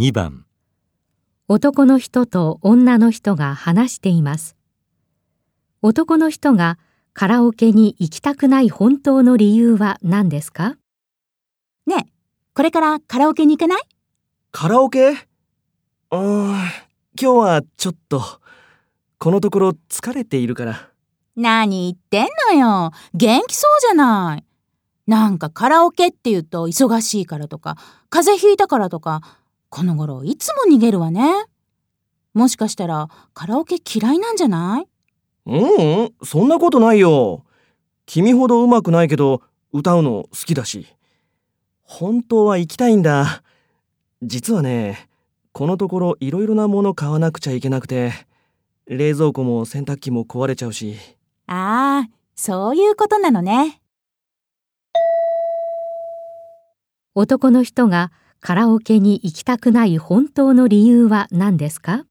2番男の人と女の人が話しています。男の人がカラオケに行きたくない本当の理由は何ですか？ねえ、これからカラオケに行かない？カラオケ？うーん、今日はちょっと、このところ疲れているから。何言ってんのよ。元気そうじゃない。なんかカラオケって言うと忙しいからとか、風邪ひいたからとか、この頃いつも逃げるわね。もしかしたらカラオケ嫌いなんじゃない？ううん、そんなことないよ。君ほど上手くないけど、歌うの好きだし。本当は行きたいんだ。実はね、このところいろいろなもの買わなくちゃいけなくて、冷蔵庫も洗濯機も壊れちゃうし。ああ、そういうことなのね。男の人がカラオケに行きたくない本当の理由は何ですか？